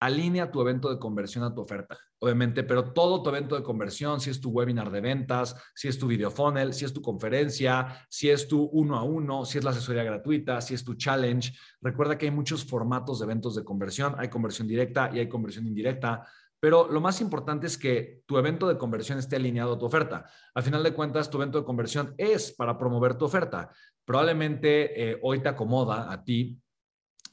alinea tu evento de conversión a tu oferta, obviamente, pero todo tu evento de conversión, si es tu webinar de ventas, si es tu video funnel, si es tu conferencia, si es tu uno a uno, si es la asesoría gratuita, si es tu challenge. Recuerda que hay muchos formatos de eventos de conversión, hay conversión directa y hay conversión indirecta. Pero lo más importante es que tu evento de conversión esté alineado a tu oferta. Al final de cuentas, tu evento de conversión es para promover tu oferta. Probablemente eh, hoy te acomoda a ti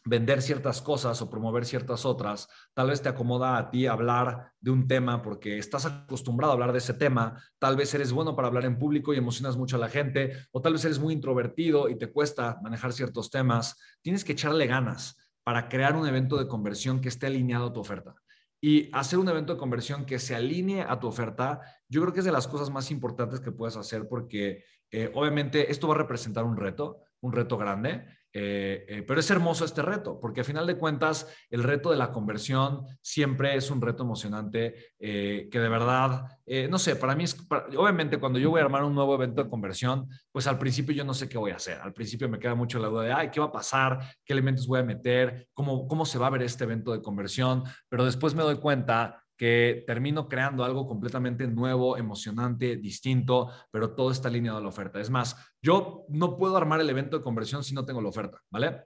vender ciertas cosas o promover ciertas otras, tal vez te acomoda a ti hablar de un tema porque estás acostumbrado a hablar de ese tema, tal vez eres bueno para hablar en público y emocionas mucho a la gente, o tal vez eres muy introvertido y te cuesta manejar ciertos temas. Tienes que echarle ganas para crear un evento de conversión que esté alineado a tu oferta. Y hacer un evento de conversión que se alinee a tu oferta, yo creo que es de las cosas más importantes que puedes hacer porque eh, obviamente esto va a representar un reto, un reto grande, eh, eh, pero es hermoso este reto, porque a final de cuentas el reto de la conversión siempre es un reto emocionante que de verdad, no sé, para mí es, obviamente cuando yo voy a armar un nuevo evento de conversión, pues al principio yo no sé qué voy a hacer. Al principio me queda mucho la duda de, ay, ¿qué va a pasar? ¿Qué elementos voy a meter? ¿Cómo, cómo se va a ver este evento de conversión? Pero después me doy cuenta que termino creando algo completamente nuevo, emocionante, distinto, pero todo está alineado a la oferta. Es más, yo no puedo armar el evento de conversión si no tengo la oferta, ¿vale?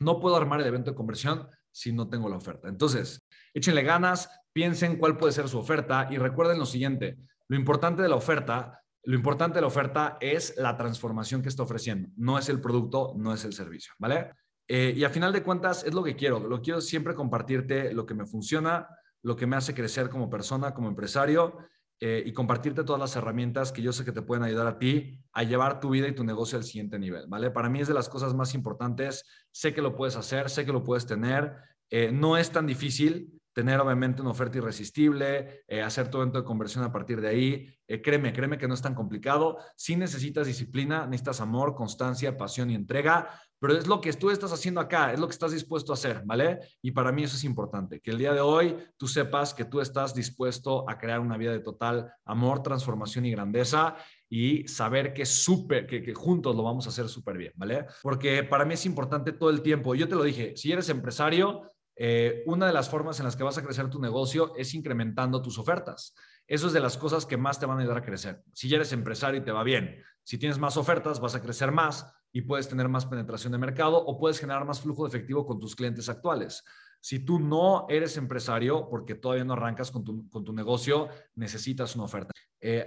No puedo armar el evento de conversión si no tengo la oferta. Entonces, échenle ganas, piensen cuál puede ser su oferta y recuerden lo siguiente, lo importante de la oferta, lo importante de la oferta es la transformación que está ofreciendo, no es el producto, no es el servicio, ¿vale? Eh, y a final de cuentas es lo que quiero, lo quiero siempre compartirte lo que me funciona, lo que me hace crecer como persona, como empresario eh, y compartirte todas las herramientas que yo sé que te pueden ayudar a ti a llevar tu vida y tu negocio al siguiente nivel, ¿vale? Para mí es de las cosas más importantes, sé que lo puedes hacer, sé que lo puedes tener, eh, no es tan difícil tener obviamente una oferta irresistible, eh, hacer tu evento de conversión a partir de ahí. créeme, créeme que no es tan complicado. Si necesitas disciplina, necesitas amor, constancia, pasión y entrega, pero es lo que tú estás haciendo acá, es lo que estás dispuesto a hacer, ¿vale? Y para mí eso es importante, que el día de hoy tú sepas que tú estás dispuesto a crear una vida de total amor, transformación y grandeza y saber que, super, que, que juntos lo vamos a hacer súper bien, ¿vale? Porque para mí es importante todo el tiempo. Yo te lo dije, si eres empresario, eh, una de las formas en las que vas a crecer tu negocio es incrementando tus ofertas. Eso es de las cosas que más te van a ayudar a crecer. Si ya eres empresario y te va bien, si tienes más ofertas, vas a crecer más y puedes tener más penetración de mercado o puedes generar más flujo de efectivo con tus clientes actuales. Si tú no eres empresario porque todavía no arrancas con tu, negocio, necesitas una oferta. Eh,